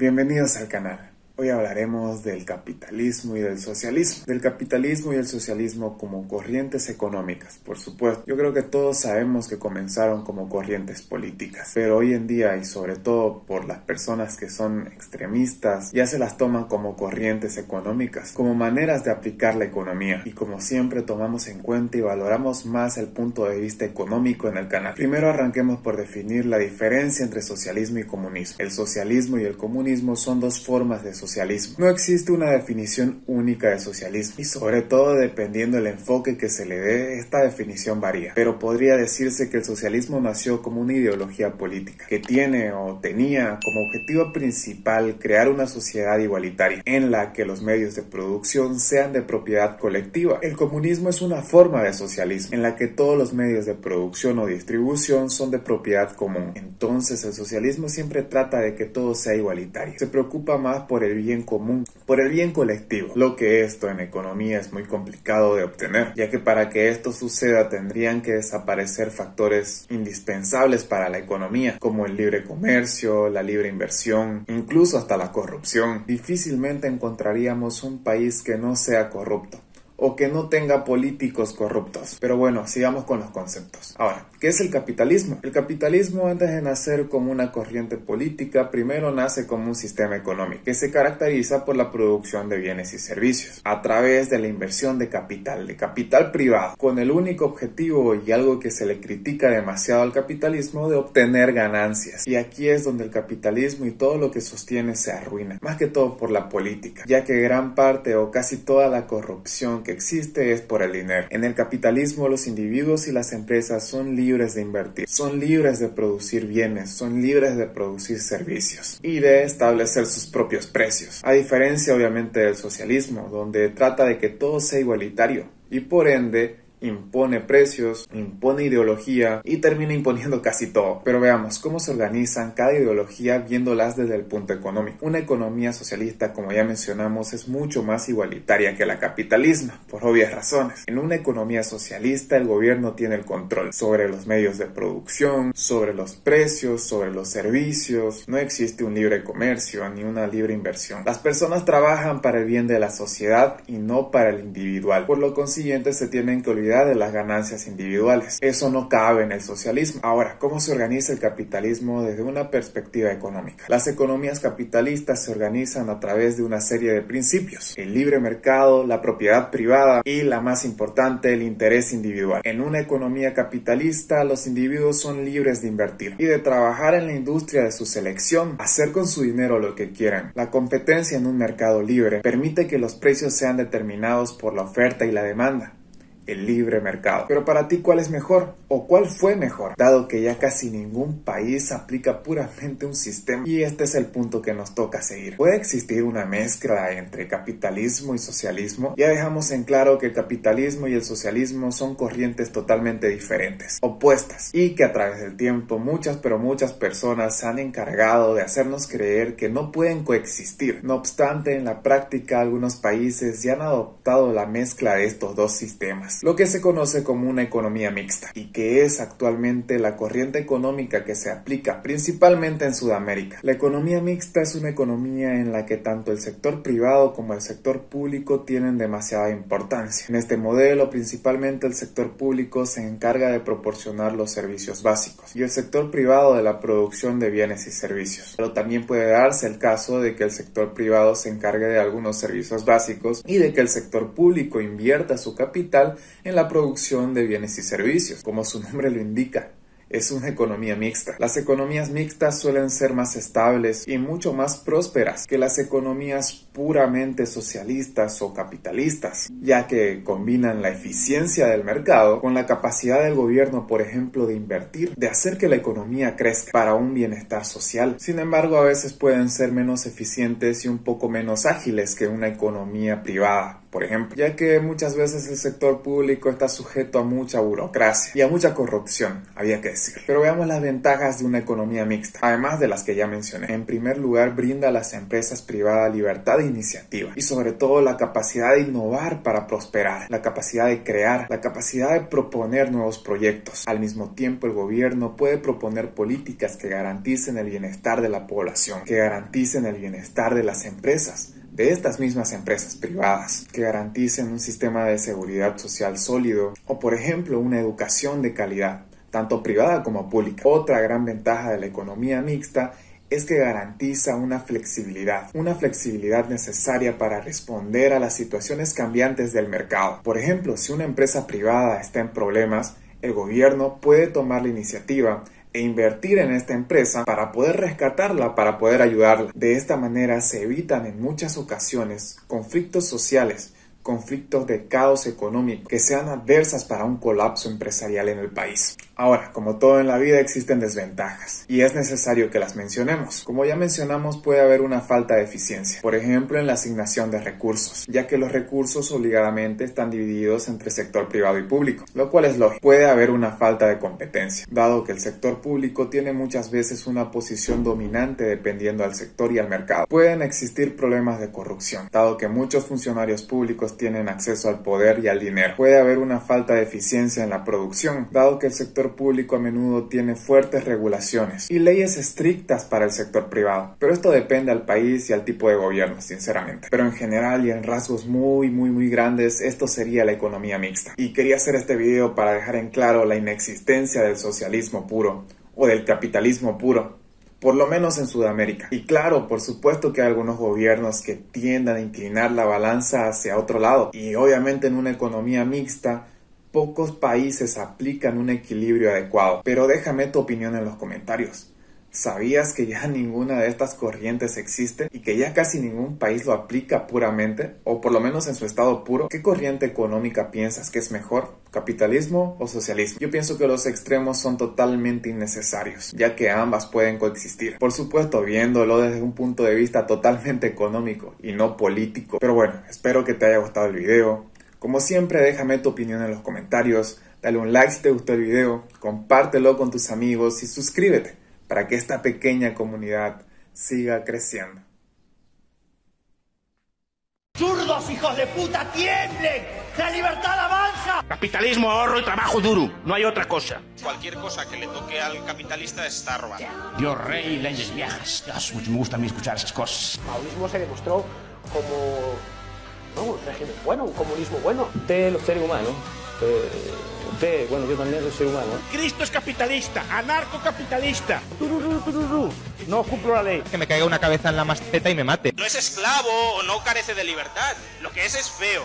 Bienvenidos al canal. Hoy hablaremos del capitalismo y del socialismo. Del capitalismo y el socialismo como corrientes económicas, por supuesto. Yo creo que todos sabemos que comenzaron como corrientes políticas, pero hoy en día y sobre todo por las personas que son extremistas, ya se las toman como corrientes económicas, como maneras de aplicar la economía. Y como siempre tomamos en cuenta y valoramos más el punto de vista económico en el canal. Primero arranquemos por definir la diferencia entre socialismo y comunismo. El socialismo y el comunismo son dos formas de socialismo no existe una definición única de socialismo y sobre todo dependiendo del enfoque que se le dé, esta definición varía. Pero podría decirse que el socialismo nació como una ideología política que tiene o tenía como objetivo principal crear una sociedad igualitaria en la que los medios de producción sean de propiedad colectiva. El comunismo es una forma de socialismo en la que todos los medios de producción o distribución son de propiedad común. Entonces el socialismo siempre trata de que todo sea igualitario. Se preocupa más por el bien común, por el bien colectivo, lo que esto en economía es muy complicado de obtener, ya que para que esto suceda tendrían que desaparecer factores indispensables para la economía, como el libre comercio, la libre inversión, incluso hasta la corrupción. Difícilmente encontraríamos un país que no sea corrupto o que no tenga políticos corruptos. Pero bueno, sigamos con los conceptos. Ahora, ¿qué es el capitalismo? El capitalismo antes de nacer como una corriente política, primero nace como un sistema económico que se caracteriza por la producción de bienes y servicios a través de la inversión de capital, de capital privado, con el único objetivo y algo que se le critica demasiado al capitalismo de obtener ganancias. Y aquí es donde el capitalismo y todo lo que sostiene se arruina, más que todo por la política, ya que gran parte o casi toda la corrupción que existe es por el dinero. En el capitalismo los individuos y las empresas son libres de invertir, son libres de producir bienes, son libres de producir servicios y de establecer sus propios precios. A diferencia obviamente del socialismo, donde trata de que todo sea igualitario y por ende impone precios, impone ideología y termina imponiendo casi todo. Pero veamos cómo se organizan cada ideología viéndolas desde el punto económico. Una economía socialista, como ya mencionamos, es mucho más igualitaria que la capitalismo, por obvias razones. En una economía socialista, el gobierno tiene el control sobre los medios de producción, sobre los precios, sobre los servicios. No existe un libre comercio ni una libre inversión. Las personas trabajan para el bien de la sociedad y no para el individual. Por lo consiguiente, se tienen que olvidar de las ganancias individuales. Eso no cabe en el socialismo. Ahora, ¿cómo se organiza el capitalismo desde una perspectiva económica? Las economías capitalistas se organizan a través de una serie de principios. El libre mercado, la propiedad privada y, la más importante, el interés individual. En una economía capitalista, los individuos son libres de invertir y de trabajar en la industria de su selección, hacer con su dinero lo que quieran. La competencia en un mercado libre permite que los precios sean determinados por la oferta y la demanda el libre mercado. Pero para ti, ¿cuál es mejor? ¿O cuál fue mejor? Dado que ya casi ningún país aplica puramente un sistema. Y este es el punto que nos toca seguir. ¿Puede existir una mezcla entre capitalismo y socialismo? Ya dejamos en claro que el capitalismo y el socialismo son corrientes totalmente diferentes, opuestas, y que a través del tiempo muchas pero muchas personas se han encargado de hacernos creer que no pueden coexistir. No obstante, en la práctica algunos países ya han adoptado la mezcla de estos dos sistemas lo que se conoce como una economía mixta y que es actualmente la corriente económica que se aplica principalmente en Sudamérica. La economía mixta es una economía en la que tanto el sector privado como el sector público tienen demasiada importancia. En este modelo principalmente el sector público se encarga de proporcionar los servicios básicos y el sector privado de la producción de bienes y servicios. Pero también puede darse el caso de que el sector privado se encargue de algunos servicios básicos y de que el sector público invierta su capital en la producción de bienes y servicios, como su nombre lo indica es una economía mixta. Las economías mixtas suelen ser más estables y mucho más prósperas que las economías puramente socialistas o capitalistas, ya que combinan la eficiencia del mercado con la capacidad del gobierno, por ejemplo, de invertir, de hacer que la economía crezca para un bienestar social. Sin embargo, a veces pueden ser menos eficientes y un poco menos ágiles que una economía privada por ejemplo, ya que muchas veces el sector público está sujeto a mucha burocracia y a mucha corrupción, había que decir. Pero veamos las ventajas de una economía mixta, además de las que ya mencioné. En primer lugar, brinda a las empresas privadas libertad de iniciativa y sobre todo la capacidad de innovar para prosperar, la capacidad de crear, la capacidad de proponer nuevos proyectos. Al mismo tiempo, el gobierno puede proponer políticas que garanticen el bienestar de la población, que garanticen el bienestar de las empresas, de estas mismas empresas privadas, que garanticen un sistema de seguridad social sólido o, por ejemplo, una educación de calidad, tanto privada como pública. Otra gran ventaja de la economía mixta es que garantiza una flexibilidad, una flexibilidad necesaria para responder a las situaciones cambiantes del mercado. Por ejemplo, si una empresa privada está en problemas, el gobierno puede tomar la iniciativa e invertir en esta empresa para poder rescatarla, para poder ayudarla. De esta manera se evitan en muchas ocasiones conflictos sociales, conflictos de caos económico que sean adversas para un colapso empresarial en el país. Ahora, como todo en la vida existen desventajas y es necesario que las mencionemos. Como ya mencionamos puede haber una falta de eficiencia, por ejemplo en la asignación de recursos, ya que los recursos obligadamente están divididos entre sector privado y público, lo cual es lógico. Puede haber una falta de competencia, dado que el sector público tiene muchas veces una posición dominante dependiendo al sector y al mercado. Pueden existir problemas de corrupción, dado que muchos funcionarios públicos tienen acceso al poder y al dinero. Puede haber una falta de eficiencia en la producción, dado que el sector público a menudo tiene fuertes regulaciones y leyes estrictas para el sector privado, pero esto depende al país y al tipo de gobierno, sinceramente. Pero en general y en rasgos muy, muy, muy grandes, esto sería la economía mixta. Y quería hacer este video para dejar en claro la inexistencia del socialismo puro o del capitalismo puro por lo menos en Sudamérica. Y claro, por supuesto que hay algunos gobiernos que tiendan a inclinar la balanza hacia otro lado. Y obviamente en una economía mixta Pocos países aplican un equilibrio adecuado, pero déjame tu opinión en los comentarios. ¿Sabías que ya ninguna de estas corrientes existe y que ya casi ningún país lo aplica puramente, o por lo menos en su estado puro? ¿Qué corriente económica piensas que es mejor? ¿Capitalismo o socialismo? Yo pienso que los extremos son totalmente innecesarios, ya que ambas pueden coexistir. Por supuesto, viéndolo desde un punto de vista totalmente económico y no político. Pero bueno, espero que te haya gustado el video. Como siempre, déjame tu opinión en los comentarios, dale un like si te gustó el video, compártelo con tus amigos y suscríbete para que esta pequeña comunidad siga creciendo. ¡Zurdos, hijos de puta, tiemblen! ¡La libertad avanza! Capitalismo, ahorro y trabajo duro. No hay otra cosa. Cualquier cosa que le toque al capitalista está robando. Dios rey, leyes viejas. me gusta a mí escuchar esas cosas. El maoísmo se demostró como ¿no? un régimen bueno, un comunismo bueno. Usted es ser humano. Usted, bueno, yo también soy ser humano. Cristo es capitalista, anarcocapitalista. No cumplo la ley. Que me caiga una cabeza en la masteta y me mate. No es esclavo o no carece de libertad. Lo que es es feo.